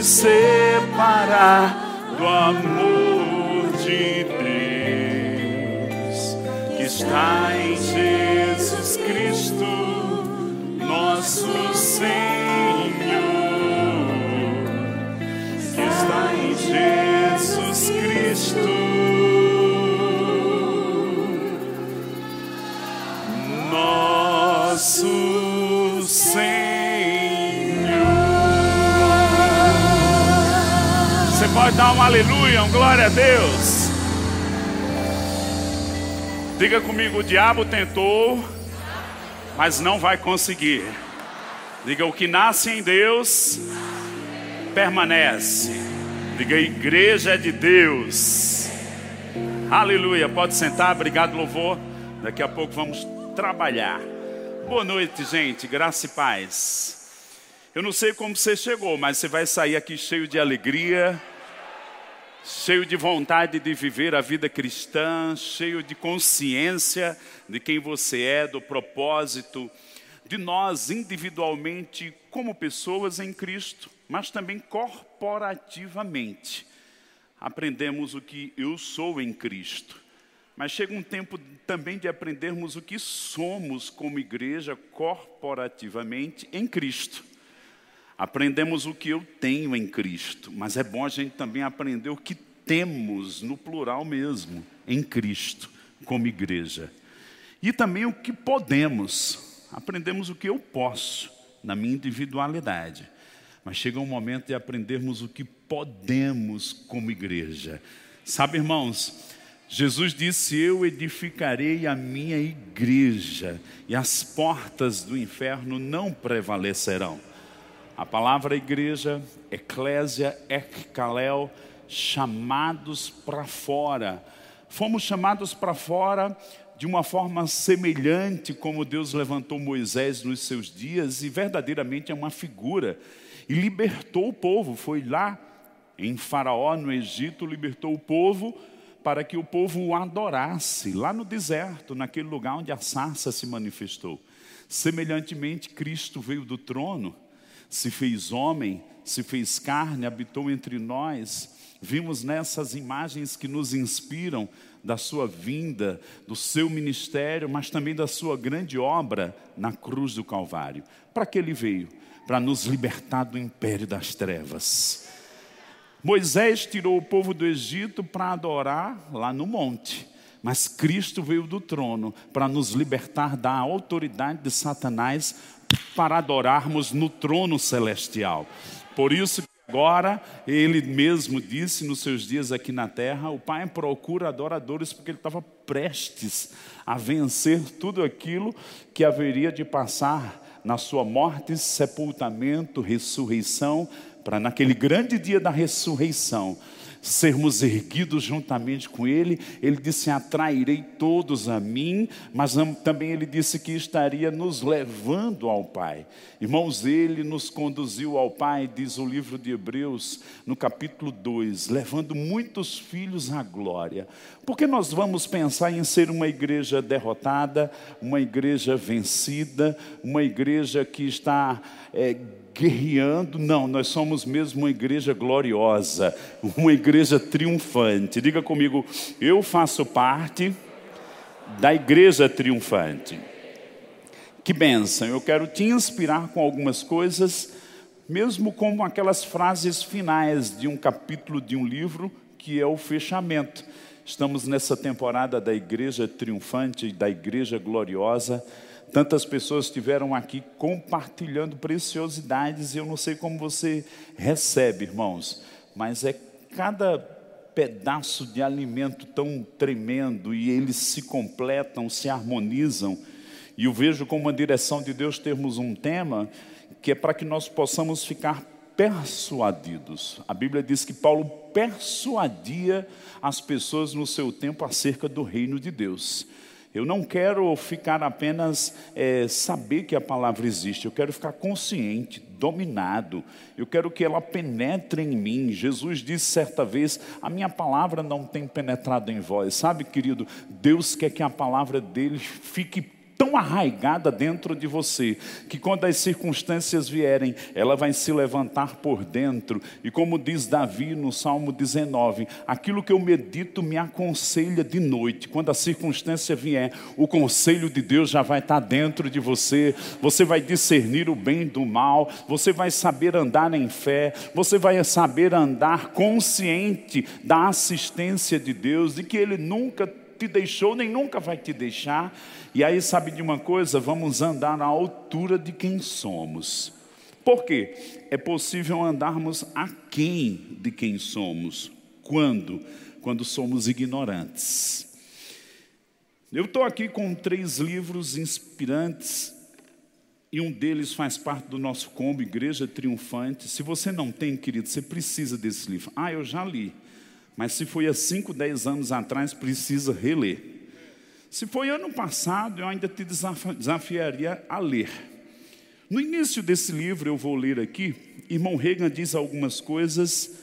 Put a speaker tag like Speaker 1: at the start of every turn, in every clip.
Speaker 1: nos separar do amor de Deus que está em Jesus Cristo, nosso Senhor, que está em Jesus Cristo. Nosso pode dar um aleluia, um glória a Deus. Diga comigo: o diabo tentou, mas não vai conseguir. Diga: o que nasce em Deus permanece. Diga: a igreja é de Deus. Aleluia. Pode sentar, obrigado, louvor. Daqui a pouco vamos trabalhar. Boa noite, gente. Graça e paz. Eu não sei como você chegou, mas você vai sair aqui cheio de alegria, cheio de vontade de viver a vida cristã, cheio de consciência de quem você é, do propósito de nós individualmente como pessoas em Cristo, mas também corporativamente. Aprendemos o que eu sou em Cristo. Mas chega um tempo também de aprendermos o que somos como igreja corporativamente em Cristo. Aprendemos o que eu tenho em Cristo, mas é bom a gente também aprender o que temos, no plural mesmo, em Cristo, como igreja. E também o que podemos. Aprendemos o que eu posso, na minha individualidade. Mas chega um momento de aprendermos o que podemos como igreja. Sabe, irmãos, Jesus disse: Eu edificarei a minha igreja, e as portas do inferno não prevalecerão. A palavra igreja, eclésia, ekkalel, chamados para fora. Fomos chamados para fora de uma forma semelhante como Deus levantou Moisés nos seus dias, e verdadeiramente é uma figura. E libertou o povo, foi lá em Faraó, no Egito, libertou o povo para que o povo o adorasse lá no deserto, naquele lugar onde a sarça se manifestou. Semelhantemente, Cristo veio do trono, se fez homem, se fez carne, habitou entre nós. Vimos nessas imagens que nos inspiram da sua vinda, do seu ministério, mas também da sua grande obra na cruz do Calvário. Para que ele veio? Para nos libertar do império das trevas Moisés tirou o povo do Egito para adorar lá no monte. Mas Cristo veio do trono para nos libertar da autoridade de Satanás para adorarmos no trono celestial. Por isso agora ele mesmo disse nos seus dias aqui na terra, o Pai procura adoradores porque ele estava prestes a vencer tudo aquilo que haveria de passar na sua morte, sepultamento, ressurreição, para naquele grande dia da ressurreição, sermos erguidos juntamente com Ele. Ele disse: Atrairei todos a mim, mas também Ele disse que estaria nos levando ao Pai. Irmãos, Ele nos conduziu ao Pai, diz o livro de Hebreus, no capítulo 2, levando muitos filhos à glória. Porque nós vamos pensar em ser uma igreja derrotada, uma igreja vencida, uma igreja que está. É, guerreando, não, nós somos mesmo uma igreja gloriosa, uma igreja triunfante. Diga comigo, eu faço parte da igreja triunfante. Que benção, eu quero te inspirar com algumas coisas, mesmo como aquelas frases finais de um capítulo de um livro que é o fechamento. Estamos nessa temporada da igreja triunfante, da igreja gloriosa. Tantas pessoas estiveram aqui compartilhando preciosidades e eu não sei como você recebe, irmãos, mas é cada pedaço de alimento tão tremendo e eles se completam, se harmonizam. E eu vejo como uma direção de Deus termos um tema que é para que nós possamos ficar persuadidos. A Bíblia diz que Paulo persuadia as pessoas no seu tempo acerca do reino de Deus. Eu não quero ficar apenas é, saber que a palavra existe, eu quero ficar consciente, dominado, eu quero que ela penetre em mim. Jesus disse certa vez: A minha palavra não tem penetrado em vós. Sabe, querido, Deus quer que a palavra dele fique tão arraigada dentro de você, que quando as circunstâncias vierem, ela vai se levantar por dentro. E como diz Davi no Salmo 19, aquilo que eu medito me aconselha de noite. Quando a circunstância vier, o conselho de Deus já vai estar dentro de você. Você vai discernir o bem do mal, você vai saber andar em fé, você vai saber andar consciente da assistência de Deus, de que Ele nunca te deixou nem nunca vai te deixar. E aí, sabe de uma coisa? Vamos andar à altura de quem somos. Por quê? É possível andarmos aquém de quem somos. Quando? Quando somos ignorantes. Eu estou aqui com três livros inspirantes e um deles faz parte do nosso combo, Igreja Triunfante. Se você não tem, querido, você precisa desse livro. Ah, eu já li. Mas se foi há 5, 10 anos atrás, precisa reler. Se foi ano passado, eu ainda te desafiaria a ler. No início desse livro, eu vou ler aqui, irmão Reagan diz algumas coisas,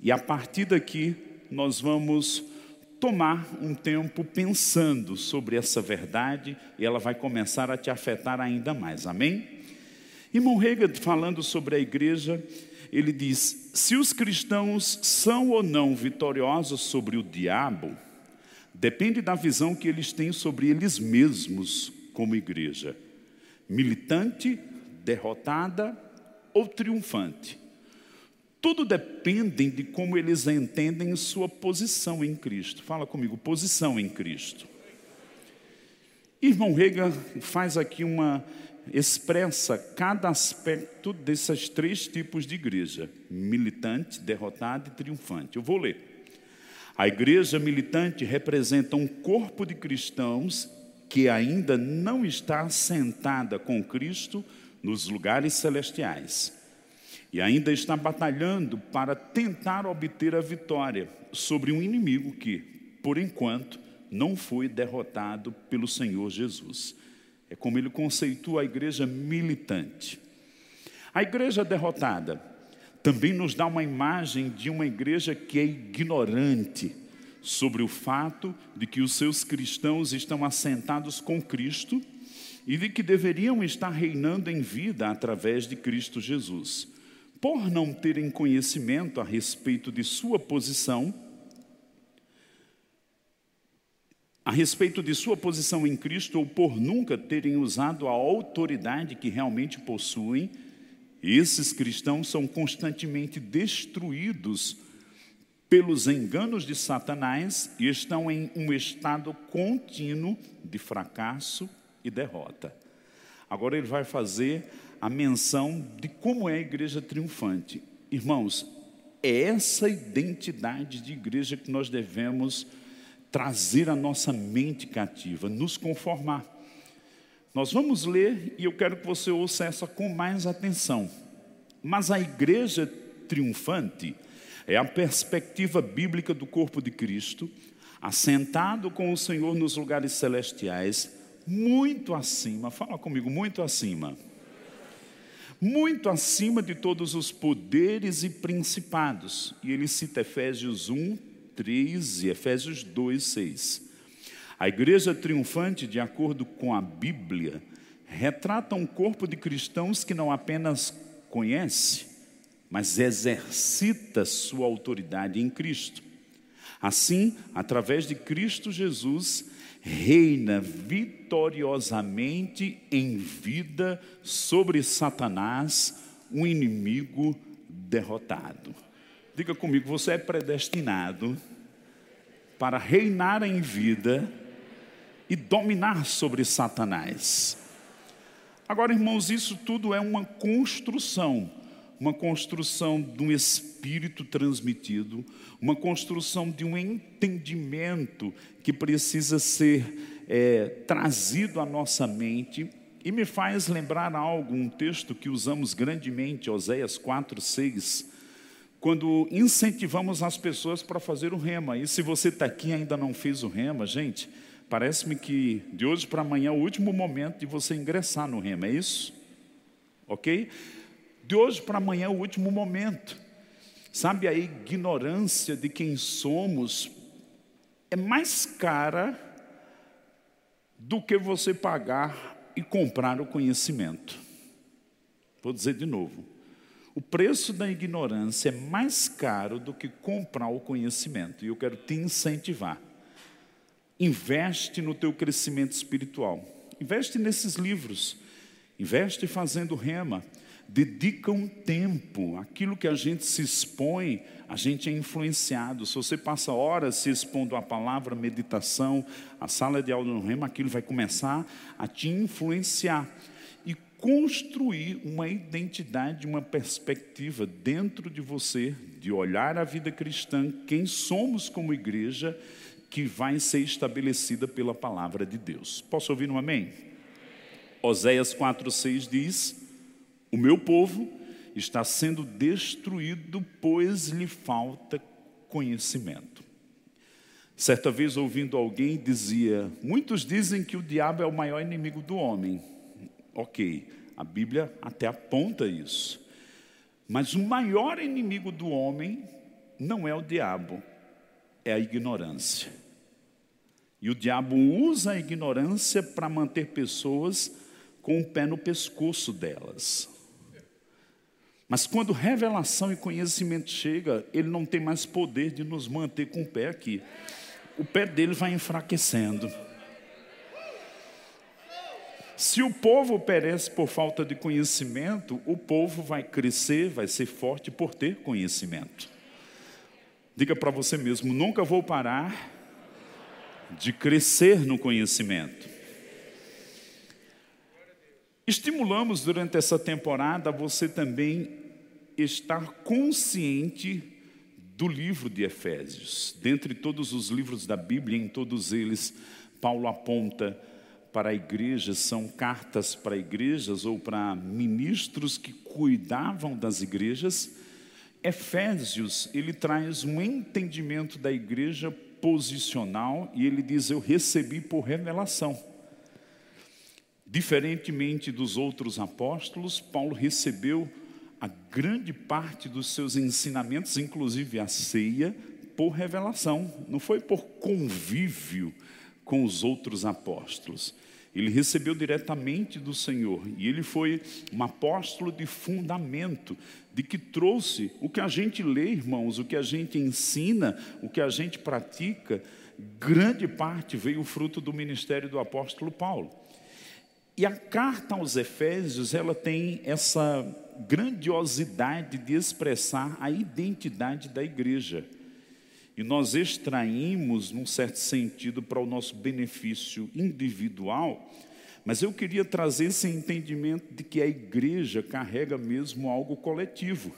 Speaker 1: e a partir daqui nós vamos tomar um tempo pensando sobre essa verdade, e ela vai começar a te afetar ainda mais, amém? Irmão Reagan falando sobre a igreja, ele diz: se os cristãos são ou não vitoriosos sobre o diabo, depende da visão que eles têm sobre eles mesmos como igreja, militante, derrotada ou triunfante. Tudo depende de como eles entendem sua posição em Cristo. Fala comigo, posição em Cristo. Irmão Reagan faz aqui uma expressa cada aspecto desses três tipos de igreja: militante, derrotada e triunfante. Eu vou ler. A igreja militante representa um corpo de cristãos que ainda não está sentada com Cristo nos lugares celestiais e ainda está batalhando para tentar obter a vitória sobre um inimigo que, por enquanto, não foi derrotado pelo Senhor Jesus. É como ele conceitua a igreja militante. A igreja derrotada também nos dá uma imagem de uma igreja que é ignorante sobre o fato de que os seus cristãos estão assentados com Cristo e de que deveriam estar reinando em vida através de Cristo Jesus. Por não terem conhecimento a respeito de sua posição, a respeito de sua posição em Cristo ou por nunca terem usado a autoridade que realmente possuem, esses cristãos são constantemente destruídos pelos enganos de Satanás e estão em um estado contínuo de fracasso e derrota. Agora ele vai fazer a menção de como é a igreja triunfante. Irmãos, é essa identidade de igreja que nós devemos trazer a nossa mente cativa, nos conformar. Nós vamos ler e eu quero que você ouça essa com mais atenção. Mas a igreja triunfante é a perspectiva bíblica do corpo de Cristo, assentado com o Senhor nos lugares celestiais, muito acima, fala comigo, muito acima. Muito acima de todos os poderes e principados. E ele cita Efésios 1, 3 e Efésios 2, 6. A igreja triunfante, de acordo com a Bíblia, retrata um corpo de cristãos que não apenas conhece, mas exercita sua autoridade em Cristo. Assim, através de Cristo Jesus, reina vitoriosamente em vida sobre Satanás, um inimigo derrotado. Diga comigo, você é predestinado para reinar em vida e dominar sobre Satanás. Agora, irmãos, isso tudo é uma construção, uma construção de um espírito transmitido, uma construção de um entendimento que precisa ser é, trazido à nossa mente e me faz lembrar algo, um texto que usamos grandemente, Oséias 4, 6 quando incentivamos as pessoas para fazer o rema. E se você está aqui e ainda não fez o rema, gente, parece-me que de hoje para amanhã é o último momento de você ingressar no rema, é isso? Ok? De hoje para amanhã é o último momento. Sabe, a ignorância de quem somos é mais cara do que você pagar e comprar o conhecimento. Vou dizer de novo. O preço da ignorância é mais caro do que comprar o conhecimento. E eu quero te incentivar. Investe no teu crescimento espiritual. Investe nesses livros. Investe fazendo rema. Dedica um tempo. Aquilo que a gente se expõe, a gente é influenciado. Se você passa horas se expondo à palavra, meditação, a sala de aula no rema, aquilo vai começar a te influenciar construir uma identidade, uma perspectiva dentro de você, de olhar a vida cristã, quem somos como igreja, que vai ser estabelecida pela palavra de Deus. Posso ouvir um amém? Oséias 4,6 diz: O meu povo está sendo destruído, pois lhe falta conhecimento. Certa vez, ouvindo alguém, dizia: Muitos dizem que o diabo é o maior inimigo do homem. Ok, a Bíblia até aponta isso. Mas o maior inimigo do homem não é o diabo, é a ignorância. E o diabo usa a ignorância para manter pessoas com o pé no pescoço delas. Mas quando revelação e conhecimento chega, ele não tem mais poder de nos manter com o pé aqui. O pé dele vai enfraquecendo. Se o povo perece por falta de conhecimento, o povo vai crescer, vai ser forte por ter conhecimento. Diga para você mesmo: nunca vou parar de crescer no conhecimento. Estimulamos durante essa temporada você também estar consciente do livro de Efésios. Dentre todos os livros da Bíblia, em todos eles, Paulo aponta para a igreja, são cartas para igrejas ou para ministros que cuidavam das igrejas. Efésios, ele traz um entendimento da igreja posicional e ele diz: Eu recebi por revelação. Diferentemente dos outros apóstolos, Paulo recebeu a grande parte dos seus ensinamentos, inclusive a ceia, por revelação, não foi por convívio com os outros apóstolos. Ele recebeu diretamente do Senhor e ele foi um apóstolo de fundamento, de que trouxe o que a gente lê, irmãos, o que a gente ensina, o que a gente pratica, grande parte veio fruto do ministério do apóstolo Paulo. E a carta aos Efésios, ela tem essa grandiosidade de expressar a identidade da igreja. E nós extraímos, num certo sentido, para o nosso benefício individual, mas eu queria trazer esse entendimento de que a igreja carrega mesmo algo coletivo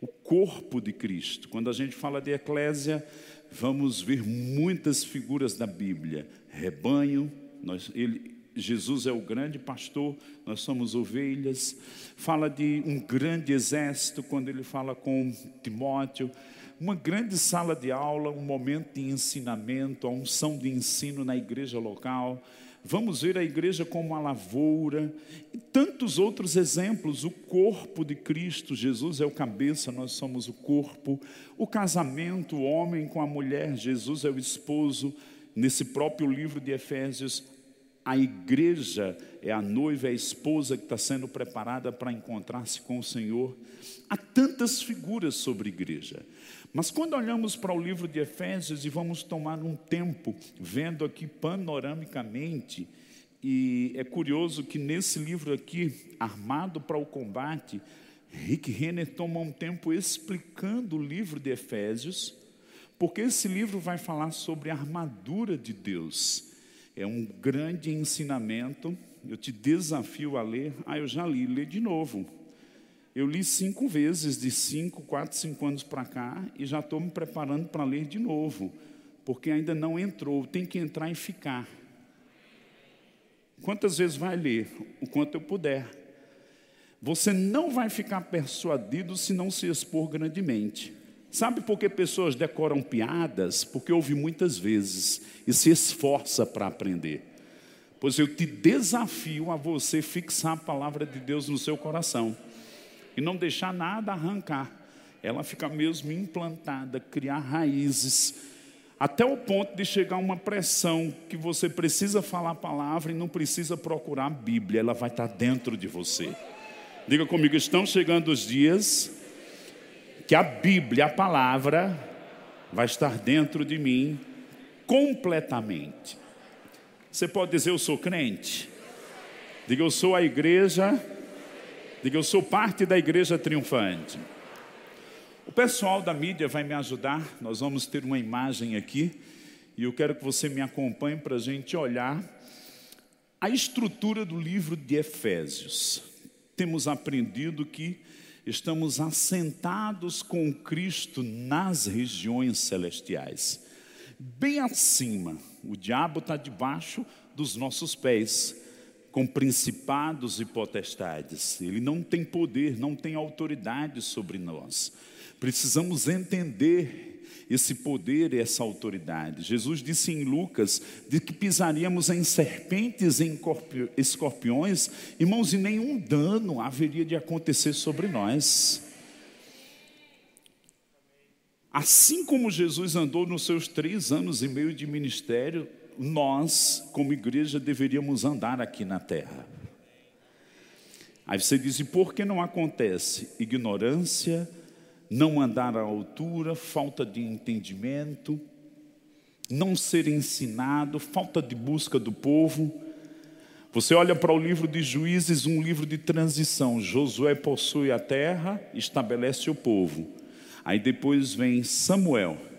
Speaker 1: o corpo de Cristo. Quando a gente fala de eclésia, vamos ver muitas figuras da Bíblia: rebanho, nós, ele, Jesus é o grande pastor, nós somos ovelhas. Fala de um grande exército, quando ele fala com Timóteo uma grande sala de aula, um momento de ensinamento, a unção de ensino na igreja local. Vamos ver a igreja como uma lavoura e tantos outros exemplos. O corpo de Cristo, Jesus é o cabeça, nós somos o corpo. O casamento, o homem com a mulher, Jesus é o esposo. Nesse próprio livro de Efésios, a igreja é a noiva, é a esposa que está sendo preparada para encontrar-se com o Senhor. Há tantas figuras sobre igreja. Mas quando olhamos para o livro de Efésios e vamos tomar um tempo vendo aqui panoramicamente, e é curioso que nesse livro aqui, Armado para o Combate, Rick Renner toma um tempo explicando o livro de Efésios, porque esse livro vai falar sobre a armadura de Deus. É um grande ensinamento. Eu te desafio a ler. Ah, eu já li, lê de novo. Eu li cinco vezes, de cinco, quatro, cinco anos para cá, e já estou me preparando para ler de novo, porque ainda não entrou, tem que entrar e ficar. Quantas vezes vai ler? O quanto eu puder. Você não vai ficar persuadido se não se expor grandemente. Sabe por que pessoas decoram piadas? Porque ouve muitas vezes e se esforça para aprender. Pois eu te desafio a você fixar a palavra de Deus no seu coração e não deixar nada arrancar. Ela fica mesmo implantada, criar raízes. até o ponto de chegar uma pressão que você precisa falar a palavra e não precisa procurar a Bíblia, ela vai estar dentro de você. Diga comigo, estão chegando os dias que a Bíblia, a palavra, vai estar dentro de mim completamente. Você pode dizer, eu sou crente? Diga, eu sou a igreja. Diga, eu sou parte da igreja triunfante. O pessoal da mídia vai me ajudar. Nós vamos ter uma imagem aqui. E eu quero que você me acompanhe para a gente olhar a estrutura do livro de Efésios. Temos aprendido que estamos assentados com Cristo nas regiões celestiais. Bem acima, o diabo está debaixo dos nossos pés, com principados e potestades. Ele não tem poder, não tem autoridade sobre nós. Precisamos entender esse poder e essa autoridade. Jesus disse em Lucas de que pisaríamos em serpentes e em escorpiões, irmãos, e nenhum dano haveria de acontecer sobre nós. Assim como Jesus andou nos seus três anos e meio de ministério, nós, como igreja, deveríamos andar aqui na terra. Aí você diz: e por que não acontece? Ignorância, não andar à altura, falta de entendimento, não ser ensinado, falta de busca do povo. Você olha para o livro de Juízes, um livro de transição. Josué possui a terra, estabelece o povo. Aí depois vem Samuel.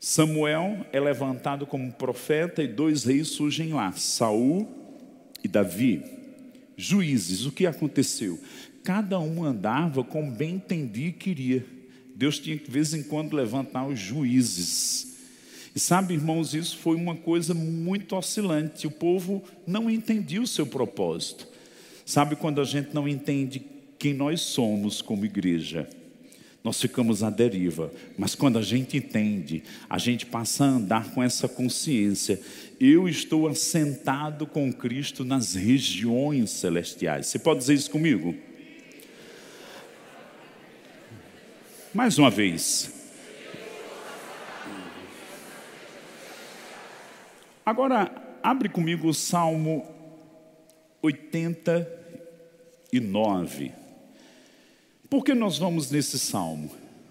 Speaker 1: Samuel é levantado como profeta e dois reis surgem lá, Saul e Davi. Juízes, o que aconteceu? cada um andava como bem entendia e queria. Deus tinha que, de vez em quando, levantar os juízes. E sabe, irmãos, isso foi uma coisa muito oscilante. O povo não entendia o seu propósito. Sabe quando a gente não entende quem nós somos como igreja? Nós ficamos à deriva, mas quando a gente entende, a gente passa a andar com essa consciência. Eu estou assentado com Cristo nas regiões celestiais. Você pode dizer isso comigo? Mais uma vez. Agora, abre comigo o Salmo 89. Por que nós vamos nesse salmo?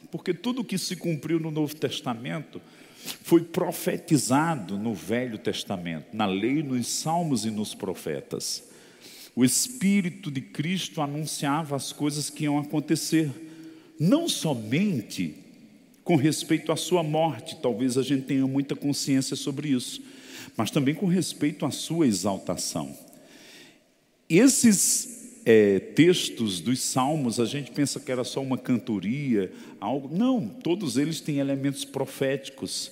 Speaker 1: Porque tudo que se cumpriu no Novo Testamento foi profetizado no Velho Testamento, na lei, nos salmos e nos profetas. O Espírito de Cristo anunciava as coisas que iam acontecer não somente com respeito à sua morte, talvez a gente tenha muita consciência sobre isso, mas também com respeito à sua exaltação. Esses é, textos dos salmos, a gente pensa que era só uma cantoria, algo. Não, todos eles têm elementos proféticos,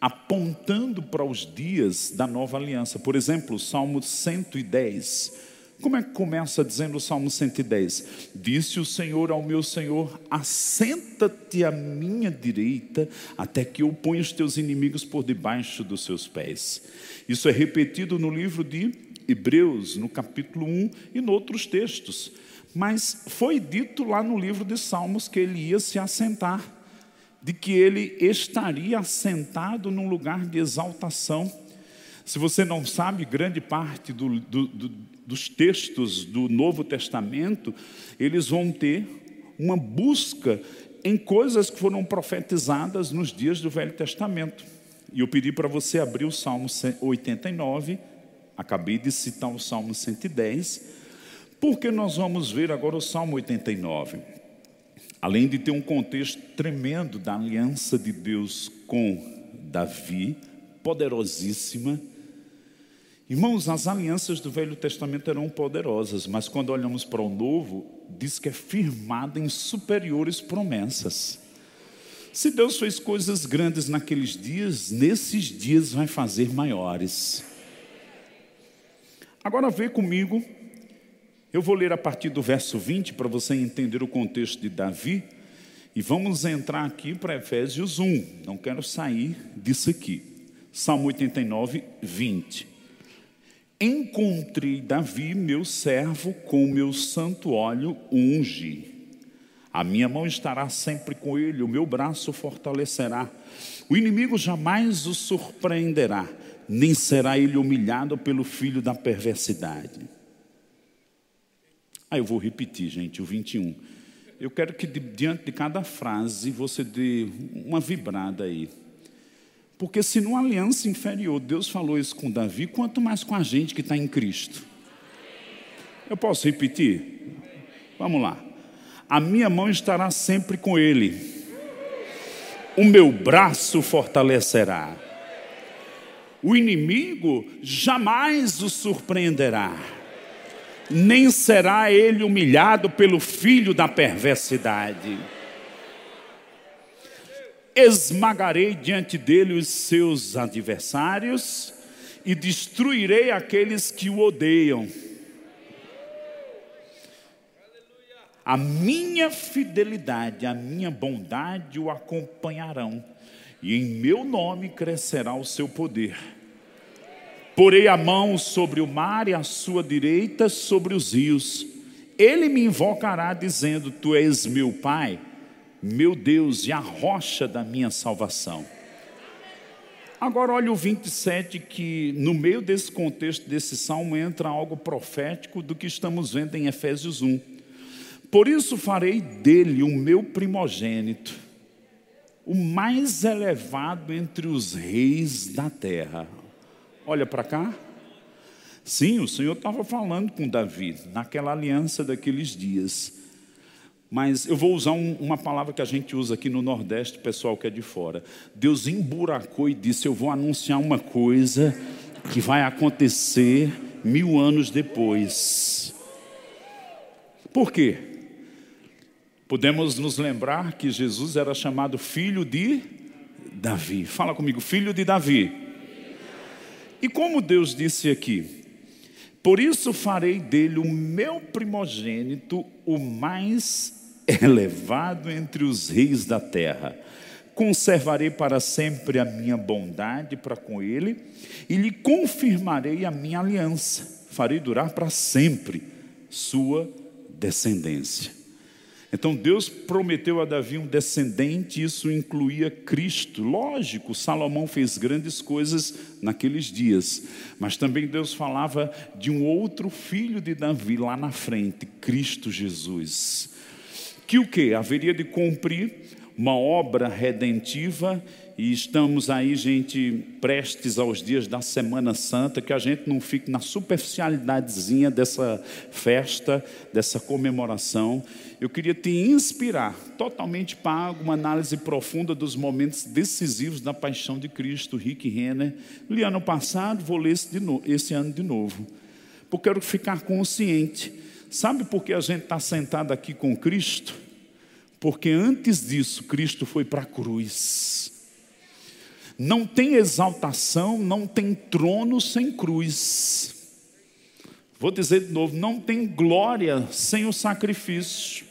Speaker 1: apontando para os dias da nova aliança. Por exemplo, o Salmo 110 como é que começa dizendo o Salmo 110? Disse o Senhor ao meu Senhor: Assenta-te à minha direita, até que eu ponha os teus inimigos por debaixo dos seus pés. Isso é repetido no livro de Hebreus, no capítulo 1 e em outros textos. Mas foi dito lá no livro de Salmos que ele ia se assentar, de que ele estaria assentado num lugar de exaltação. Se você não sabe, grande parte do, do, do dos textos do Novo Testamento, eles vão ter uma busca em coisas que foram profetizadas nos dias do Velho Testamento. E eu pedi para você abrir o Salmo 89, acabei de citar o Salmo 110, porque nós vamos ver agora o Salmo 89. Além de ter um contexto tremendo da aliança de Deus com Davi, poderosíssima, Irmãos, as alianças do Velho Testamento eram poderosas, mas quando olhamos para o Novo, diz que é firmada em superiores promessas. Se Deus fez coisas grandes naqueles dias, nesses dias vai fazer maiores. Agora vê comigo, eu vou ler a partir do verso 20 para você entender o contexto de Davi, e vamos entrar aqui para Efésios 1. Não quero sair disso aqui. Salmo 89, 20. Encontrei Davi, meu servo, com o meu santo óleo unge. A minha mão estará sempre com ele, o meu braço fortalecerá. O inimigo jamais o surpreenderá, nem será ele humilhado pelo filho da perversidade. Ah, eu vou repetir, gente, o 21. Eu quero que diante de cada frase você dê uma vibrada aí. Porque se numa aliança inferior Deus falou isso com Davi, quanto mais com a gente que está em Cristo. Eu posso repetir? Vamos lá. A minha mão estará sempre com ele. O meu braço fortalecerá. O inimigo jamais o surpreenderá nem será ele humilhado pelo filho da perversidade. Esmagarei diante dele os seus adversários e destruirei aqueles que o odeiam. A minha fidelidade, a minha bondade o acompanharão, e em meu nome crescerá o seu poder. Porei a mão sobre o mar e a sua direita sobre os rios. Ele me invocará, dizendo: Tu és meu Pai, meu Deus e a rocha da minha salvação. Agora, olha o 27, que no meio desse contexto desse salmo entra algo profético do que estamos vendo em Efésios 1. Por isso farei dele o meu primogênito, o mais elevado entre os reis da terra. Olha para cá. Sim, o Senhor estava falando com Davi naquela aliança daqueles dias. Mas eu vou usar um, uma palavra que a gente usa aqui no Nordeste, pessoal que é de fora. Deus emburacou e disse: Eu vou anunciar uma coisa que vai acontecer mil anos depois. Por quê? Podemos nos lembrar que Jesus era chamado filho de Davi. Fala comigo, filho de Davi. E como Deus disse aqui, por isso farei dele o meu primogênito, o mais elevado entre os reis da terra. Conservarei para sempre a minha bondade para com ele e lhe confirmarei a minha aliança. Farei durar para sempre sua descendência. Então Deus prometeu a Davi um descendente, isso incluía Cristo. Lógico, Salomão fez grandes coisas naqueles dias, mas também Deus falava de um outro filho de Davi lá na frente, Cristo Jesus. Que o que? Haveria de cumprir uma obra redentiva e estamos aí, gente, prestes aos dias da Semana Santa, que a gente não fique na superficialidadezinha dessa festa, dessa comemoração. Eu queria te inspirar, totalmente pago, uma análise profunda dos momentos decisivos da paixão de Cristo, Rick Renner. Li ano passado, vou ler esse, esse ano de novo, porque quero ficar consciente. Sabe por que a gente está sentado aqui com Cristo? Porque antes disso, Cristo foi para a cruz. Não tem exaltação, não tem trono sem cruz. Vou dizer de novo: não tem glória sem o sacrifício.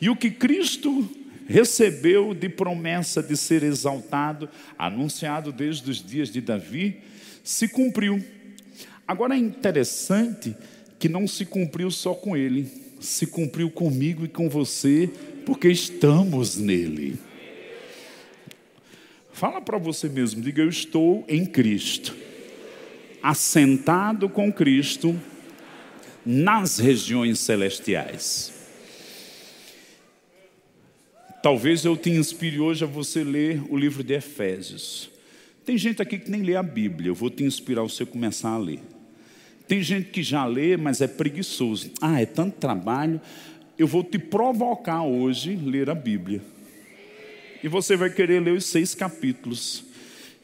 Speaker 1: E o que Cristo recebeu de promessa de ser exaltado, anunciado desde os dias de Davi, se cumpriu. Agora é interessante que não se cumpriu só com ele, se cumpriu comigo e com você, porque estamos nele. Fala para você mesmo, diga: Eu estou em Cristo, assentado com Cristo nas regiões celestiais. Talvez eu te inspire hoje a você ler o livro de Efésios. Tem gente aqui que nem lê a Bíblia, eu vou te inspirar você a começar a ler. Tem gente que já lê, mas é preguiçoso. Ah, é tanto trabalho. Eu vou te provocar hoje ler a Bíblia e você vai querer ler os seis capítulos.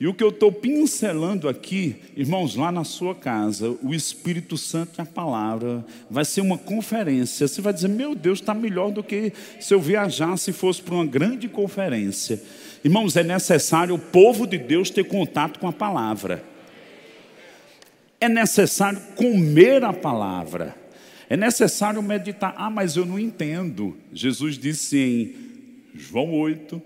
Speaker 1: E o que eu estou pincelando aqui, irmãos, lá na sua casa, o Espírito Santo e a palavra, vai ser uma conferência. Você vai dizer, meu Deus, está melhor do que se eu viajasse e fosse para uma grande conferência. Irmãos, é necessário o povo de Deus ter contato com a palavra. É necessário comer a palavra. É necessário meditar. Ah, mas eu não entendo. Jesus disse em João 8,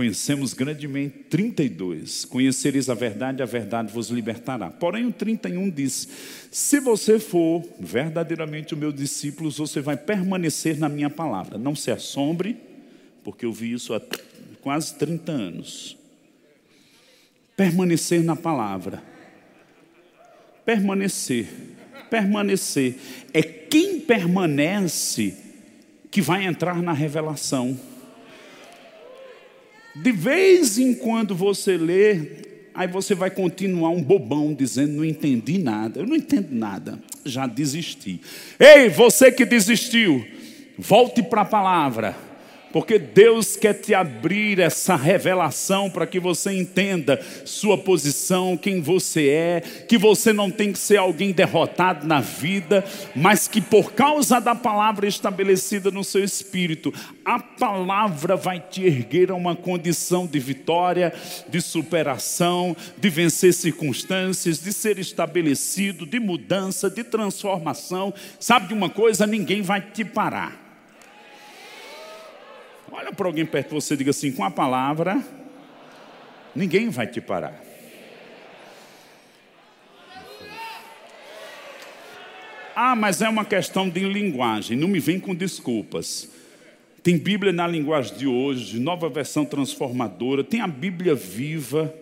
Speaker 1: Conhecemos grandemente 32. Conhecereis a verdade, a verdade vos libertará. Porém, o 31 diz: Se você for verdadeiramente o meu discípulo, você vai permanecer na minha palavra. Não se assombre, porque eu vi isso há quase 30 anos. Permanecer na palavra. Permanecer. Permanecer. É quem permanece que vai entrar na revelação. De vez em quando você lê, aí você vai continuar um bobão dizendo: Não entendi nada. Eu não entendo nada, já desisti. Ei, você que desistiu, volte para a palavra porque Deus quer te abrir essa revelação para que você entenda sua posição, quem você é, que você não tem que ser alguém derrotado na vida, mas que por causa da palavra estabelecida no seu espírito, a palavra vai te erguer a uma condição de vitória, de superação, de vencer circunstâncias, de ser estabelecido, de mudança, de transformação. Sabe de uma coisa? Ninguém vai te parar. Olha para alguém perto de você e diga assim: com a palavra, ninguém vai te parar. Ah, mas é uma questão de linguagem, não me vem com desculpas. Tem Bíblia na linguagem de hoje, nova versão transformadora, tem a Bíblia viva.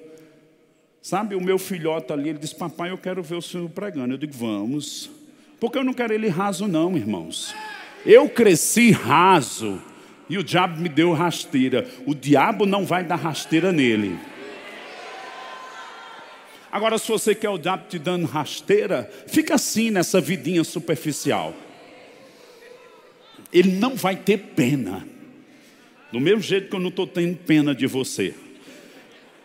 Speaker 1: Sabe, o meu filhote ali, ele diz: Papai, eu quero ver o senhor pregando. Eu digo: Vamos. Porque eu não quero ele raso, não, irmãos. Eu cresci raso e o diabo me deu rasteira. O diabo não vai dar rasteira nele. Agora, se você quer o diabo te dando rasteira, fica assim nessa vidinha superficial. Ele não vai ter pena. Do mesmo jeito que eu não estou tendo pena de você.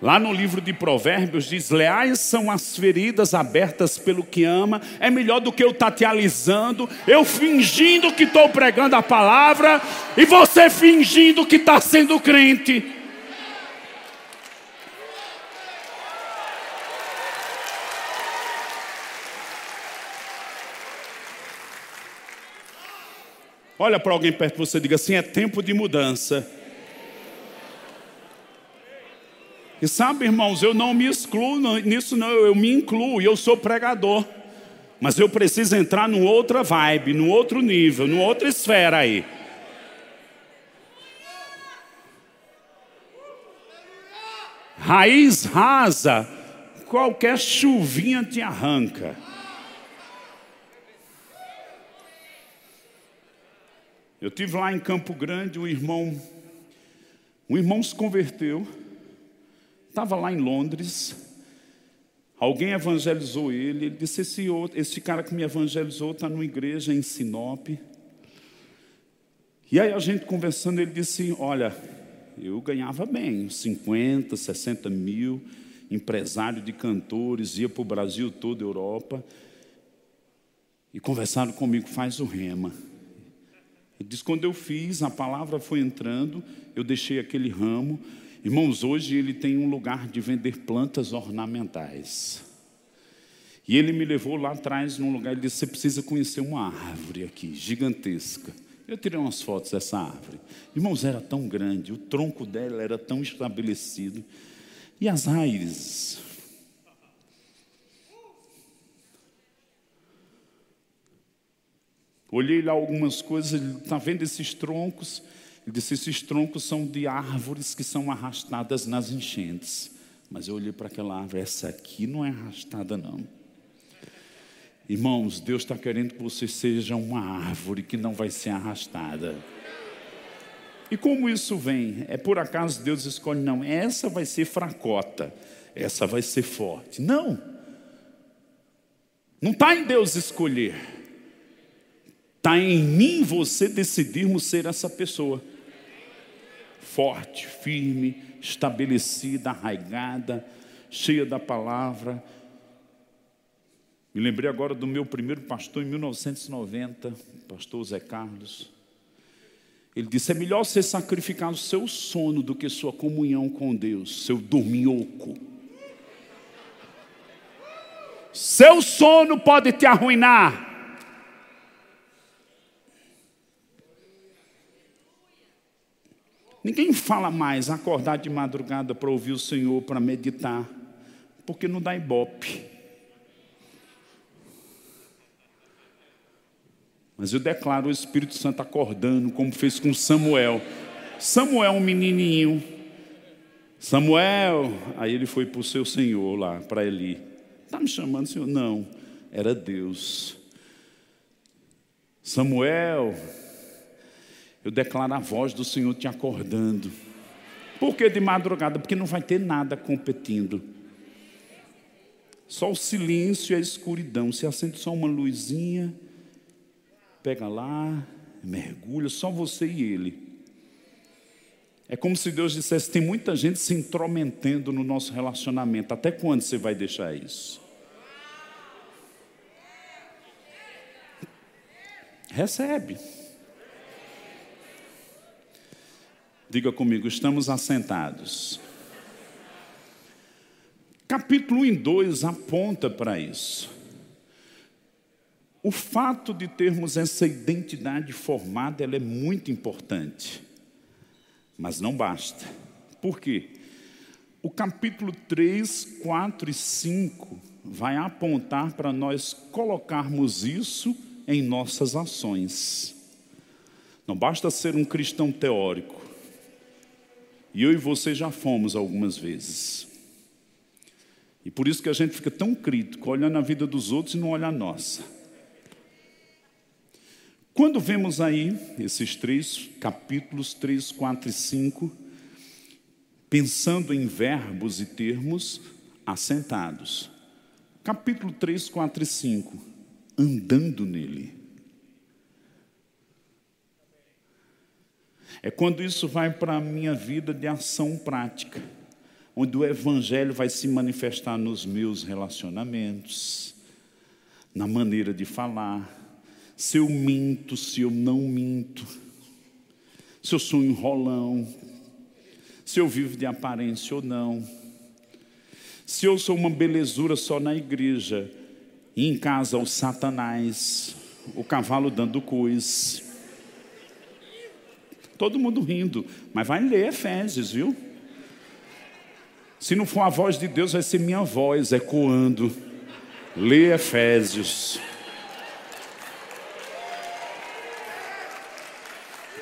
Speaker 1: Lá no livro de Provérbios diz: leais são as feridas abertas pelo que ama. É melhor do que eu estar te alisando, eu fingindo que estou pregando a palavra e você fingindo que está sendo crente. Olha para alguém perto de você e diga assim: é tempo de mudança. E sabe, irmãos, eu não me excluo nisso, não, eu me incluo, eu sou pregador. Mas eu preciso entrar numa outra vibe, num outro nível, numa outra esfera aí. Raiz rasa, qualquer chuvinha te arranca. Eu tive lá em Campo Grande, um irmão, um irmão se converteu. Estava lá em Londres, alguém evangelizou ele, ele disse, esse, outro, esse cara que me evangelizou está numa igreja em Sinop. E aí a gente conversando, ele disse, olha, eu ganhava bem, 50, 60 mil, empresário de cantores, ia para o Brasil todo, Europa. E conversaram comigo, faz o rema. Ele disse, quando eu fiz, a palavra foi entrando, eu deixei aquele ramo, Irmãos, hoje ele tem um lugar de vender plantas ornamentais. E ele me levou lá atrás num lugar, ele disse: Você precisa conhecer uma árvore aqui, gigantesca. Eu tirei umas fotos dessa árvore. Irmãos, era tão grande, o tronco dela era tão estabelecido. E as raízes. Olhei lá algumas coisas, está vendo esses troncos? Ele disse: esses troncos são de árvores que são arrastadas nas enchentes. Mas eu olhei para aquela árvore, essa aqui não é arrastada, não. Irmãos, Deus está querendo que você seja uma árvore que não vai ser arrastada. E como isso vem? É por acaso Deus escolhe, não, essa vai ser fracota, essa vai ser forte. Não. Não está em Deus escolher. Está em mim você decidirmos ser essa pessoa forte, firme, estabelecida, arraigada, cheia da palavra. Me lembrei agora do meu primeiro pastor em 1990, pastor Zé Carlos. Ele disse: é melhor você sacrificar o seu sono do que sua comunhão com Deus, seu dorminhoco. Seu sono pode te arruinar. Ninguém fala mais acordar de madrugada para ouvir o Senhor, para meditar, porque não dá ibope. Mas eu declaro o Espírito Santo acordando, como fez com Samuel. Samuel, um menininho, Samuel, aí ele foi para o seu senhor lá, para Eli. Está me chamando, senhor? Não, era Deus. Samuel, eu declaro a voz do Senhor te acordando. Por que de madrugada? Porque não vai ter nada competindo. Só o silêncio e a escuridão. Se acende só uma luzinha, pega lá, mergulha, só você e ele. É como se Deus dissesse: tem muita gente se intrometendo no nosso relacionamento. Até quando você vai deixar isso? Recebe. Diga comigo, estamos assentados. Capítulo 1 e 2 aponta para isso. O fato de termos essa identidade formada, ela é muito importante. Mas não basta. Por quê? O capítulo 3, 4 e 5 vai apontar para nós colocarmos isso em nossas ações. Não basta ser um cristão teórico. E eu e você já fomos algumas vezes. E por isso que a gente fica tão crítico, olhando a vida dos outros e não olha a nossa. Quando vemos aí esses três capítulos, 3, 4 e 5, pensando em verbos e termos assentados. Capítulo 3, 4 e 5, andando nele. É quando isso vai para a minha vida de ação prática, onde o Evangelho vai se manifestar nos meus relacionamentos, na maneira de falar, se eu minto, se eu não minto, se eu sou um enrolão, se eu vivo de aparência ou não, se eu sou uma belezura só na igreja e em casa o Satanás, o cavalo dando cois. Todo mundo rindo, mas vai ler Efésios, viu? Se não for a voz de Deus, vai ser minha voz ecoando. Lê Efésios.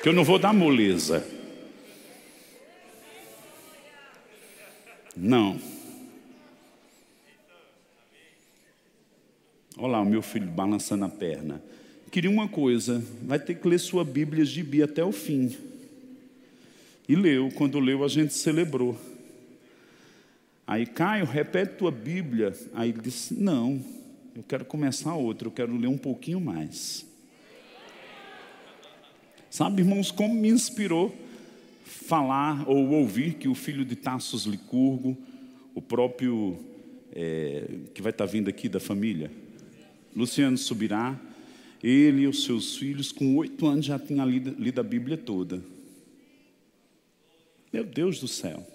Speaker 1: Que eu não vou dar moleza. Não. Olha lá o meu filho balançando a perna. Queria uma coisa, vai ter que ler sua Bíblia Bia até o fim. E leu, quando leu a gente celebrou. Aí, Caio, repete tua Bíblia. Aí ele disse: Não, eu quero começar outra, eu quero ler um pouquinho mais. Sabe, irmãos, como me inspirou falar ou ouvir que o filho de Tassos Licurgo, o próprio é, que vai estar vindo aqui da família, Luciano Subirá, ele e os seus filhos, com oito anos, já tinham lido, lido a Bíblia toda. Meu Deus do céu.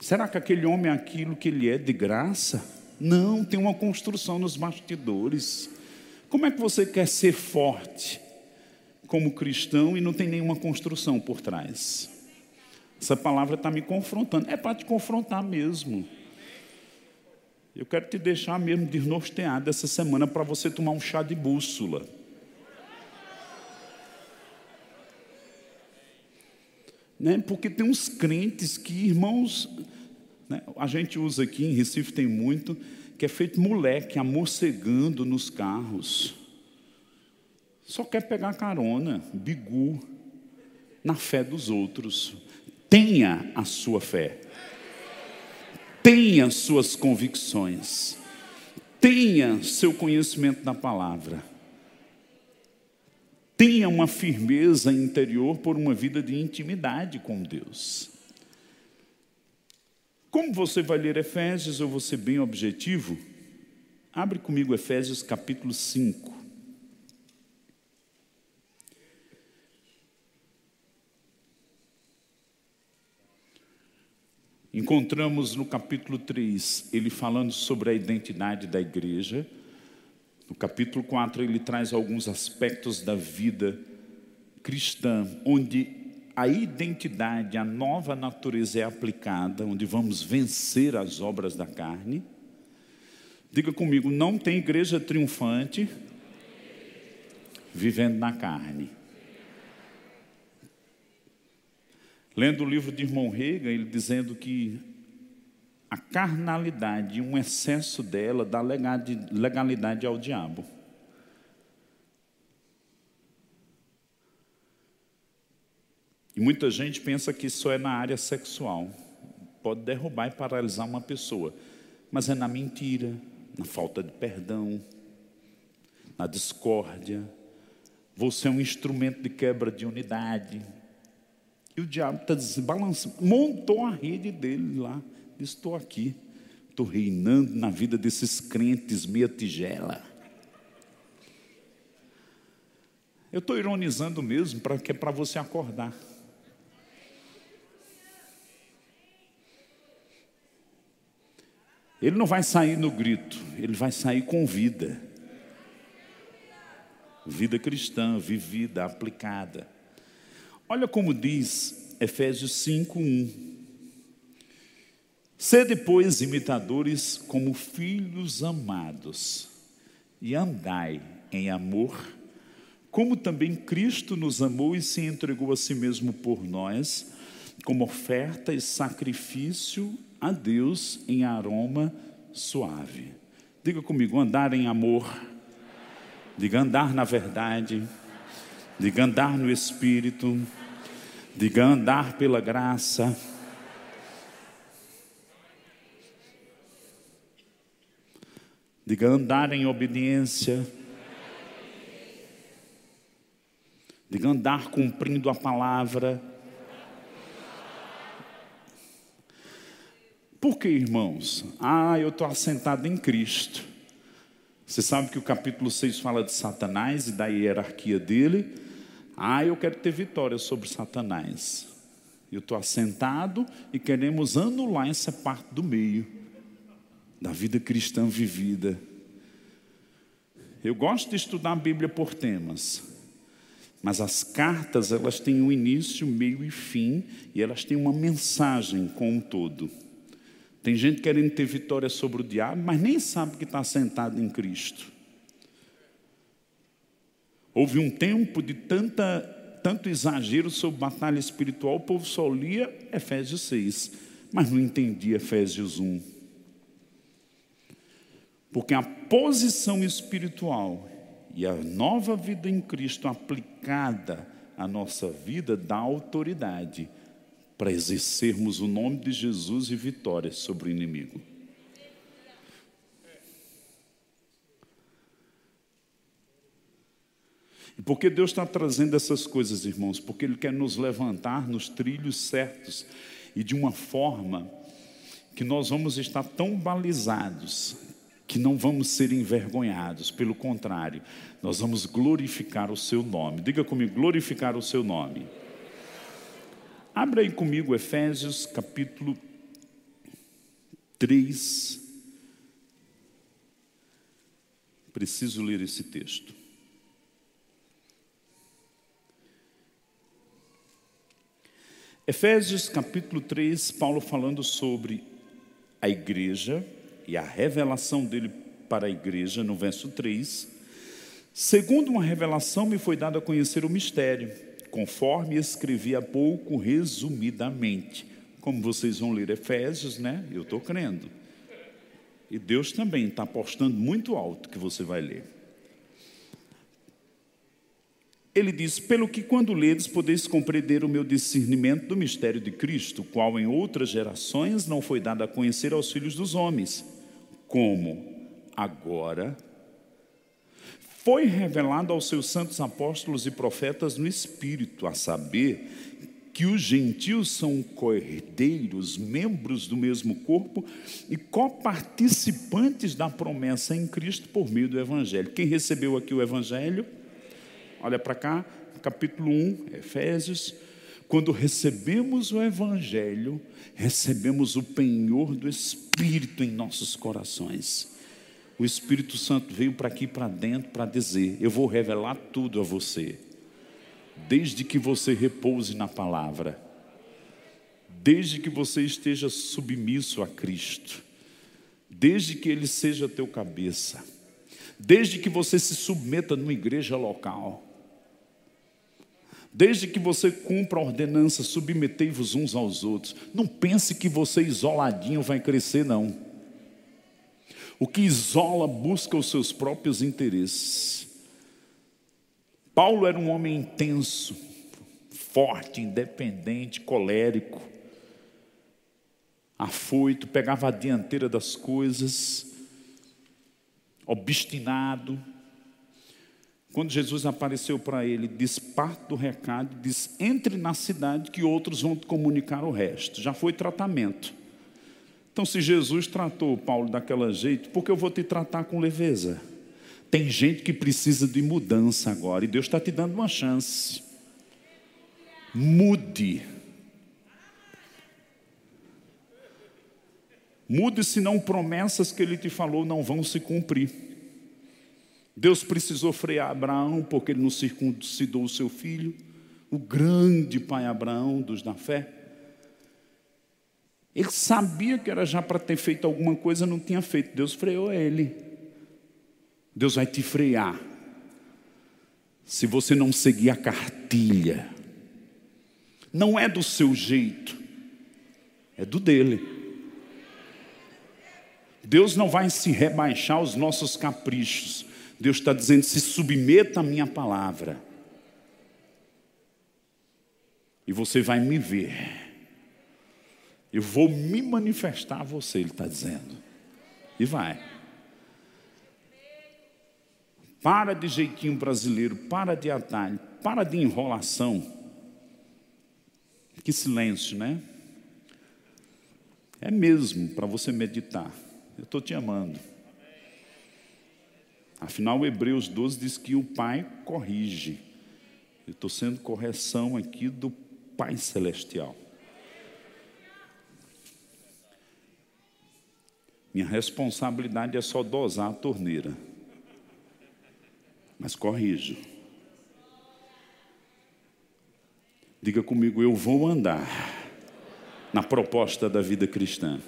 Speaker 1: Será que aquele homem é aquilo que ele é de graça? Não, tem uma construção nos bastidores. Como é que você quer ser forte como cristão e não tem nenhuma construção por trás? Essa palavra está me confrontando. É para te confrontar mesmo. Eu quero te deixar mesmo desnorteado essa semana para você tomar um chá de bússola. Né? Porque tem uns crentes que, irmãos, né? a gente usa aqui em Recife tem muito, que é feito moleque, amorcegando nos carros. Só quer pegar carona, bigu, na fé dos outros. Tenha a sua fé tenha suas convicções, tenha seu conhecimento da palavra, tenha uma firmeza interior por uma vida de intimidade com Deus. Como você vai ler Efésios, eu vou ser bem objetivo. Abre comigo Efésios capítulo 5. Encontramos no capítulo 3 ele falando sobre a identidade da igreja. No capítulo 4 ele traz alguns aspectos da vida cristã, onde a identidade, a nova natureza é aplicada, onde vamos vencer as obras da carne. Diga comigo, não tem igreja triunfante vivendo na carne. Lendo o livro de irmão Rega, ele dizendo que a carnalidade, um excesso dela, dá legalidade ao diabo. E muita gente pensa que isso é na área sexual. Pode derrubar e paralisar uma pessoa. Mas é na mentira, na falta de perdão, na discórdia. Você é um instrumento de quebra de unidade. E o diabo está desbalançando. Montou a rede dele lá. Estou aqui. Estou reinando na vida desses crentes meia tigela. Eu estou ironizando mesmo, para que é para você acordar. Ele não vai sair no grito, ele vai sair com vida. Vida cristã, vivida, aplicada. Olha como diz Efésios 5:1. Sede, depois imitadores como filhos amados, e andai em amor, como também Cristo nos amou e se entregou a si mesmo por nós, como oferta e sacrifício a Deus em aroma suave. Diga comigo, andar em amor. Diga andar na verdade. Diga andar no Espírito. Diga andar pela graça. Diga andar em obediência. Diga andar cumprindo a palavra. Por que, irmãos? Ah, eu estou assentado em Cristo. Você sabe que o capítulo 6 fala de Satanás e da hierarquia dele. Ah, eu quero ter vitória sobre Satanás. Eu estou assentado e queremos anular essa parte do meio da vida cristã vivida. Eu gosto de estudar a Bíblia por temas, mas as cartas elas têm um início, meio e fim, e elas têm uma mensagem com um todo. Tem gente querendo ter vitória sobre o diabo, mas nem sabe que está sentado em Cristo. Houve um tempo de tanta, tanto exagero sobre batalha espiritual, o povo só lia Efésios 6, mas não entendia Efésios 1. Porque a posição espiritual e a nova vida em Cristo aplicada à nossa vida dá autoridade para exercermos o nome de Jesus e vitória sobre o inimigo. E por que Deus está trazendo essas coisas, irmãos? Porque Ele quer nos levantar nos trilhos certos e de uma forma que nós vamos estar tão balizados que não vamos ser envergonhados, pelo contrário, nós vamos glorificar o Seu nome. Diga comigo, glorificar o Seu nome. Abra aí comigo Efésios capítulo 3. Preciso ler esse texto. Efésios capítulo 3, Paulo falando sobre a igreja e a revelação dele para a igreja, no verso 3. Segundo uma revelação, me foi dado a conhecer o mistério conforme escrevi há pouco, resumidamente. Como vocês vão ler Efésios, né? Eu estou crendo. E Deus também está apostando muito alto que você vai ler. Ele diz: Pelo que, quando ledes, podeis compreender o meu discernimento do mistério de Cristo, qual em outras gerações não foi dado a conhecer aos filhos dos homens, como agora foi revelado aos seus santos apóstolos e profetas no Espírito, a saber que os gentios são cordeiros, membros do mesmo corpo e coparticipantes da promessa em Cristo por meio do Evangelho. Quem recebeu aqui o Evangelho? Olha para cá, capítulo 1, Efésios. Quando recebemos o Evangelho, recebemos o penhor do Espírito em nossos corações o Espírito Santo veio para aqui para dentro para dizer: Eu vou revelar tudo a você, desde que você repouse na palavra, desde que você esteja submisso a Cristo, desde que Ele seja teu cabeça, desde que você se submeta numa igreja local. Desde que você cumpra a ordenança, submetei-vos uns aos outros. Não pense que você isoladinho vai crescer, não. O que isola busca os seus próprios interesses. Paulo era um homem intenso, forte, independente, colérico, afoito, pegava a dianteira das coisas, obstinado. Quando Jesus apareceu para ele, diz parte do recado, diz entre na cidade que outros vão te comunicar o resto. Já foi tratamento. Então, se Jesus tratou Paulo daquela jeito, por que eu vou te tratar com leveza? Tem gente que precisa de mudança agora e Deus está te dando uma chance. Mude. Mude, senão promessas que ele te falou não vão se cumprir. Deus precisou frear Abraão porque ele não circuncidou o seu filho, o grande pai Abraão dos da fé. Ele sabia que era já para ter feito alguma coisa, não tinha feito. Deus freou ele. Deus vai te frear. Se você não seguir a cartilha, não é do seu jeito, é do dele. Deus não vai se rebaixar aos nossos caprichos. Deus está dizendo: se submeta à minha palavra. E você vai me ver. Eu vou me manifestar a você, Ele está dizendo. E vai. Para de jeitinho brasileiro, para de atalho, para de enrolação. Que silêncio, né? É mesmo para você meditar. Eu estou te amando. Afinal, Hebreus 12 diz que o Pai corrige. Eu estou sendo correção aqui do Pai Celestial. Minha responsabilidade é só dosar a torneira. Mas corrijo. Diga comigo, eu vou andar na proposta da vida cristã.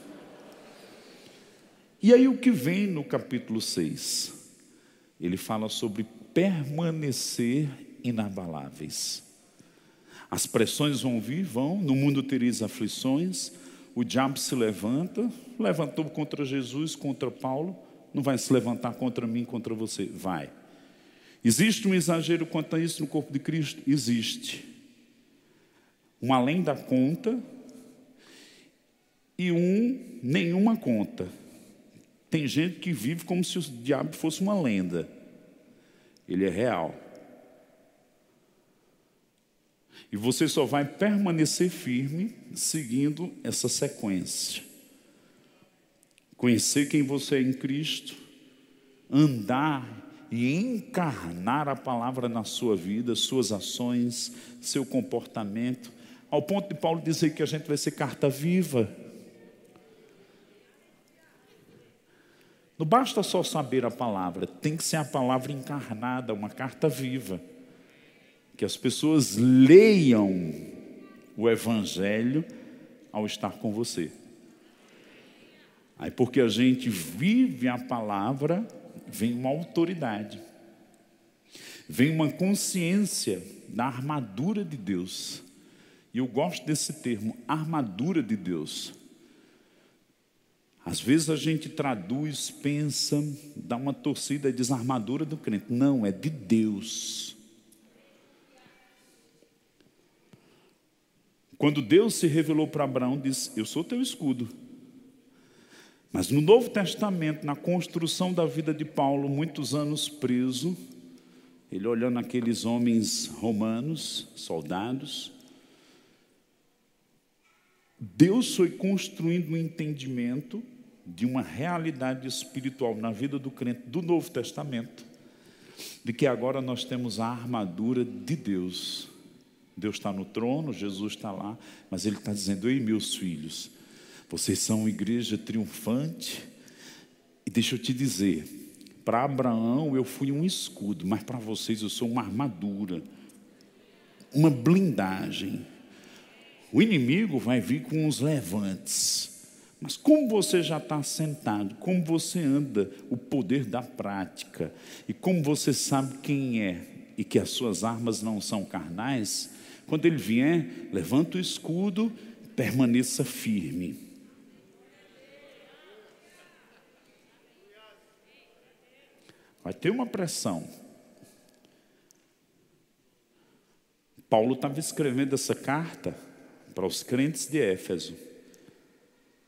Speaker 1: E aí o que vem no capítulo 6? Ele fala sobre permanecer inabaláveis. As pressões vão vir, vão, no mundo tereis aflições, o diabo se levanta, levantou contra Jesus, contra Paulo, não vai se levantar contra mim, contra você, vai. Existe um exagero quanto a isso no corpo de Cristo? Existe. Um além da conta e um nenhuma conta. Tem gente que vive como se o diabo fosse uma lenda. Ele é real. E você só vai permanecer firme seguindo essa sequência. Conhecer quem você é em Cristo, andar e encarnar a palavra na sua vida, suas ações, seu comportamento, ao ponto de Paulo dizer que a gente vai ser carta viva. Não basta só saber a palavra, tem que ser a palavra encarnada, uma carta viva que as pessoas leiam o Evangelho ao estar com você. Aí, porque a gente vive a palavra, vem uma autoridade, vem uma consciência da armadura de Deus. E eu gosto desse termo, armadura de Deus. Às vezes a gente traduz, pensa, dá uma torcida diz armadura do crente. Não, é de Deus. Quando Deus se revelou para Abraão, disse: Eu sou teu escudo. Mas no Novo Testamento, na construção da vida de Paulo, muitos anos preso, ele olhando aqueles homens romanos, soldados, Deus foi construindo um entendimento de uma realidade espiritual na vida do crente do Novo Testamento, de que agora nós temos a armadura de Deus Deus está no trono, Jesus está lá, mas Ele está dizendo: Ei, meus filhos, vocês são uma igreja triunfante, e deixa eu te dizer, para Abraão eu fui um escudo, mas para vocês eu sou uma armadura, uma blindagem. O inimigo vai vir com os levantes. Mas como você já está sentado, como você anda, o poder da prática, e como você sabe quem é e que as suas armas não são carnais, quando ele vier, levanta o escudo, permaneça firme. Vai ter uma pressão. Paulo estava escrevendo essa carta para os crentes de Éfeso.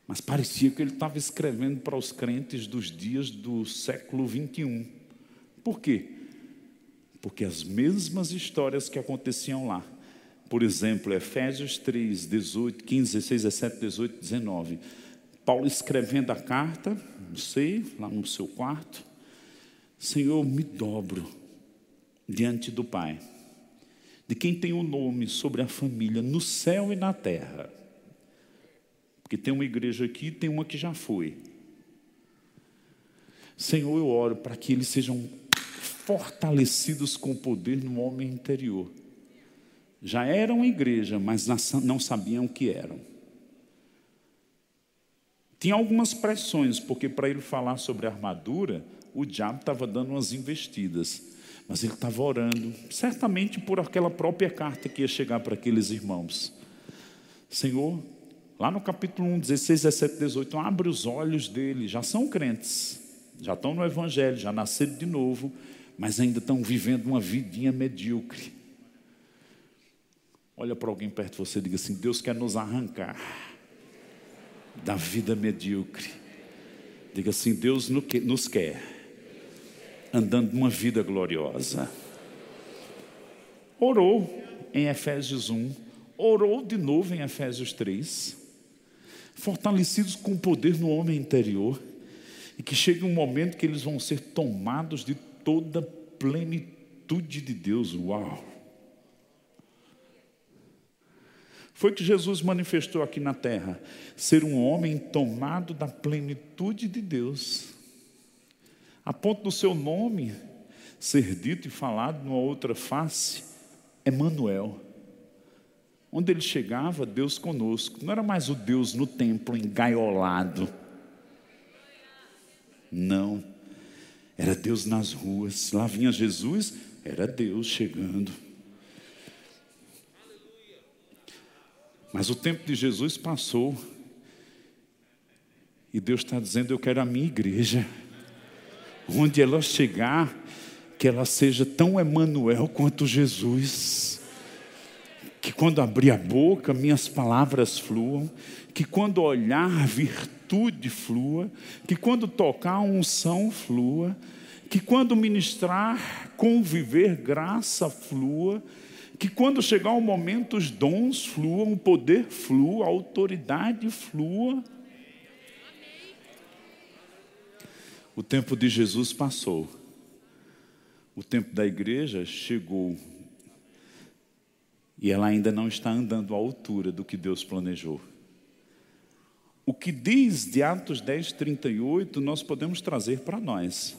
Speaker 1: Mas parecia que ele estava escrevendo para os crentes dos dias do século 21. Por quê? Porque as mesmas histórias que aconteciam lá, por exemplo, Efésios 3, 18, 15, 16, 17, 18, 19. Paulo escrevendo a carta, não sei, lá no seu quarto. Senhor, me dobro diante do Pai, de quem tem o um nome sobre a família no céu e na terra. Porque tem uma igreja aqui, tem uma que já foi. Senhor, eu oro para que eles sejam fortalecidos com o poder no homem interior. Já eram igreja, mas não sabiam o que eram. Tinha algumas pressões, porque para ele falar sobre armadura, o diabo estava dando umas investidas. Mas ele estava orando, certamente por aquela própria carta que ia chegar para aqueles irmãos. Senhor, lá no capítulo 1, 16, 17, 18, abre os olhos deles, já são crentes, já estão no Evangelho, já nasceram de novo, mas ainda estão vivendo uma vidinha medíocre. Olha para alguém perto de você e diga assim: Deus quer nos arrancar da vida medíocre. Diga assim: Deus nos quer andando uma vida gloriosa. Orou em Efésios 1, orou de novo em Efésios 3, fortalecidos com o poder no homem interior, e que chegue um momento que eles vão ser tomados de toda plenitude de Deus. Uau! Foi que Jesus manifestou aqui na terra, ser um homem tomado da plenitude de Deus, a ponto do seu nome ser dito e falado numa outra face, Emanuel. Onde ele chegava, Deus conosco. Não era mais o Deus no templo engaiolado. Não. Era Deus nas ruas. Lá vinha Jesus, era Deus chegando. Mas o tempo de Jesus passou. E Deus está dizendo: Eu quero a minha igreja. Onde ela chegar, que ela seja tão Emanuel quanto Jesus. Que quando abrir a boca, minhas palavras fluam. Que quando olhar, virtude flua, que quando tocar unção flua, que quando ministrar, conviver, graça flua, que quando chegar o momento os dons fluam, o poder flua, a autoridade flua. O tempo de Jesus passou. O tempo da igreja chegou. E ela ainda não está andando à altura do que Deus planejou. O que diz de Atos 10, 38, nós podemos trazer para nós.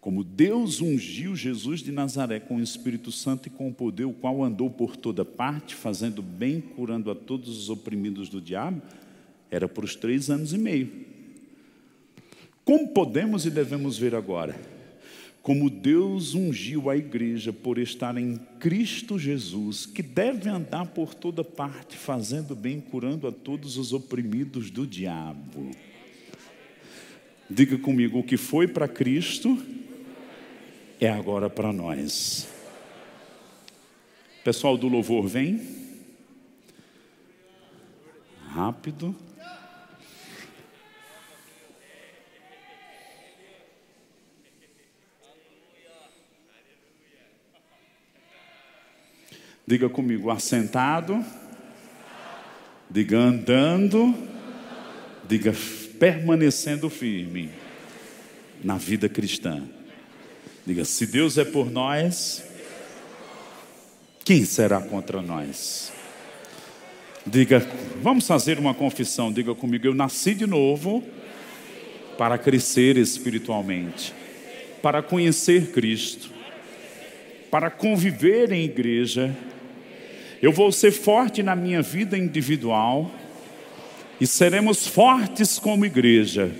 Speaker 1: Como Deus ungiu Jesus de Nazaré com o Espírito Santo e com o poder, o qual andou por toda parte, fazendo bem, curando a todos os oprimidos do diabo, era por os três anos e meio. Como podemos e devemos ver agora? Como Deus ungiu a igreja por estar em Cristo Jesus, que deve andar por toda parte, fazendo bem, curando a todos os oprimidos do diabo. Diga comigo: o que foi para Cristo é agora para nós. Pessoal do louvor, vem. Rápido. Diga comigo, assentado. Diga andando. Diga permanecendo firme na vida cristã. Diga, se Deus é por nós, quem será contra nós? Diga, vamos fazer uma confissão. Diga comigo, eu nasci de novo para crescer espiritualmente, para conhecer Cristo, para conviver em igreja eu vou ser forte na minha vida individual e seremos fortes como igreja.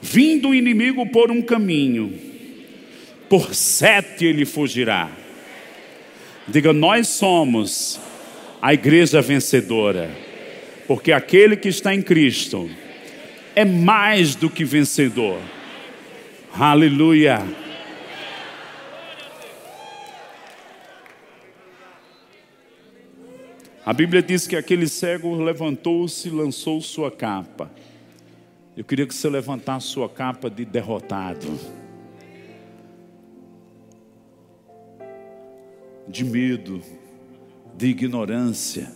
Speaker 1: Vindo o inimigo por um caminho, por sete ele fugirá. Diga, nós somos a igreja vencedora, porque aquele que está em Cristo é mais do que vencedor. Aleluia. A Bíblia diz que aquele cego levantou-se e lançou sua capa. Eu queria que você levantasse sua capa de derrotado, de medo, de ignorância.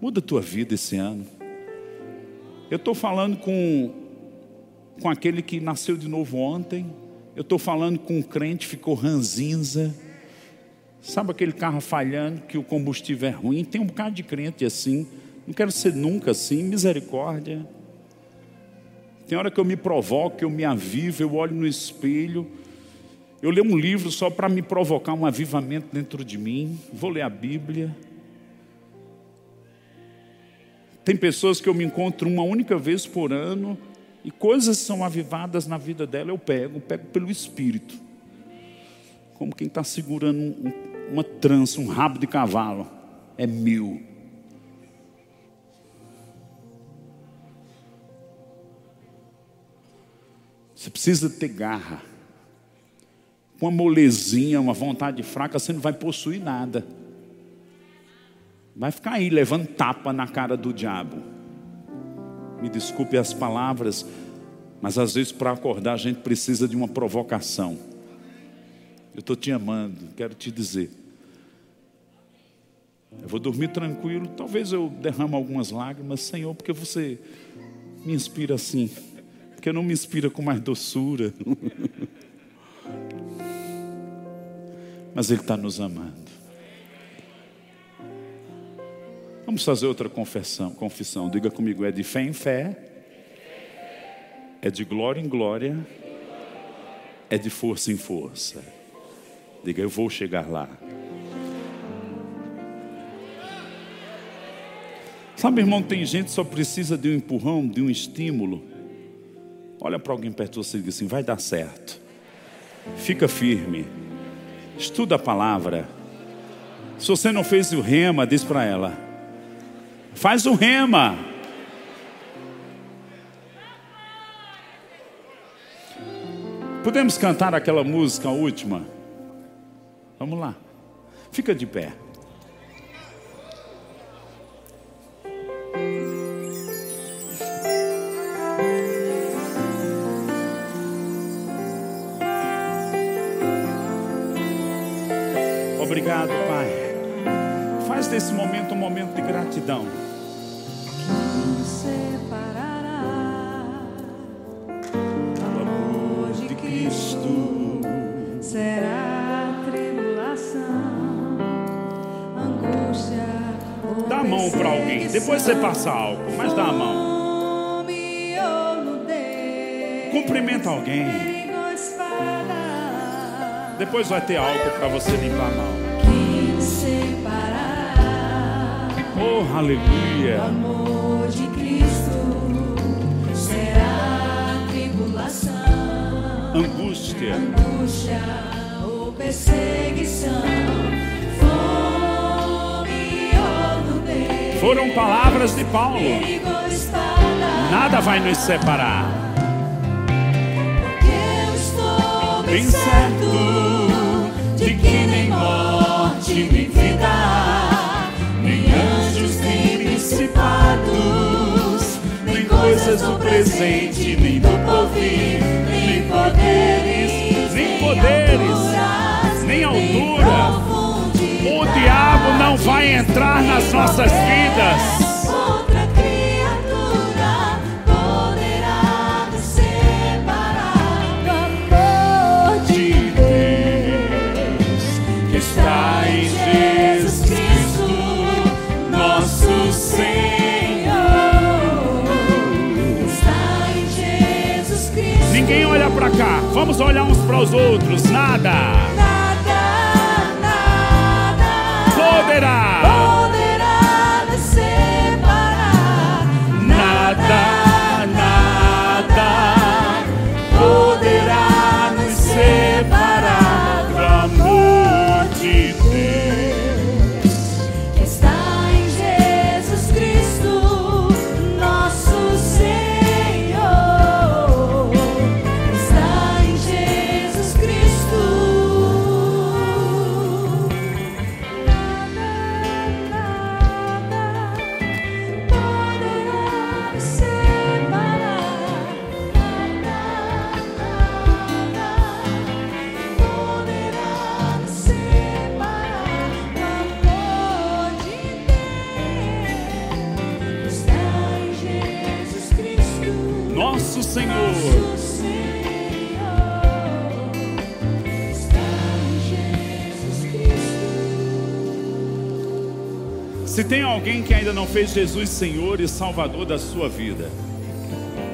Speaker 1: Muda a tua vida esse ano. Eu estou falando com, com aquele que nasceu de novo ontem. Eu estou falando com um crente, ficou ranzinza. Sabe aquele carro falhando, que o combustível é ruim? Tem um bocado de crente assim. Não quero ser nunca assim, misericórdia. Tem hora que eu me provoco, eu me avivo, eu olho no espelho. Eu leio um livro só para me provocar um avivamento dentro de mim. Vou ler a Bíblia. Tem pessoas que eu me encontro uma única vez por ano e coisas são avivadas na vida dela, eu pego, pego pelo Espírito. Como quem está segurando um, uma trança, um rabo de cavalo. É meu. Você precisa ter garra. Com uma molezinha, uma vontade fraca, você não vai possuir nada. Vai ficar aí levando tapa na cara do diabo. Me desculpe as palavras, mas às vezes para acordar a gente precisa de uma provocação. Eu estou te amando, quero te dizer. Eu vou dormir tranquilo, talvez eu derrame algumas lágrimas, Senhor, porque você me inspira assim, porque não me inspira com mais doçura. Mas Ele está nos amando. Vamos fazer outra confissão, confissão. Diga comigo, é de fé em fé, é de glória em glória, é de força em força. Diga, eu vou chegar lá. Sabe, irmão, tem gente que só precisa de um empurrão, de um estímulo. Olha para alguém perto de você e diga assim: vai dar certo. Fica firme. Estuda a palavra. Se você não fez o rema, diz para ela: faz o rema. Podemos cantar aquela música última? Vamos lá. Fica de pé. Você passa álcool, mas dá a mão.
Speaker 2: nudez,
Speaker 1: Cumprimenta alguém. Depois vai ter álcool para você limpar a mão. Oh,
Speaker 2: o
Speaker 1: aleluia.
Speaker 2: amor de Cristo será tribulação.
Speaker 1: Angústia.
Speaker 2: angústia ou perseguição,
Speaker 1: Foram palavras de Paulo. Nada vai nos separar.
Speaker 2: porque eu estou bem
Speaker 1: certo
Speaker 2: de que nem morte nem vida, nem anjos nem principados, nem coisas do presente nem do porvir, nem poderes,
Speaker 1: Nem poderes, Cristo. Ninguém olha para cá. Vamos olhar uns para os outros. Nada, Tem alguém que ainda não fez Jesus Senhor e Salvador da sua vida,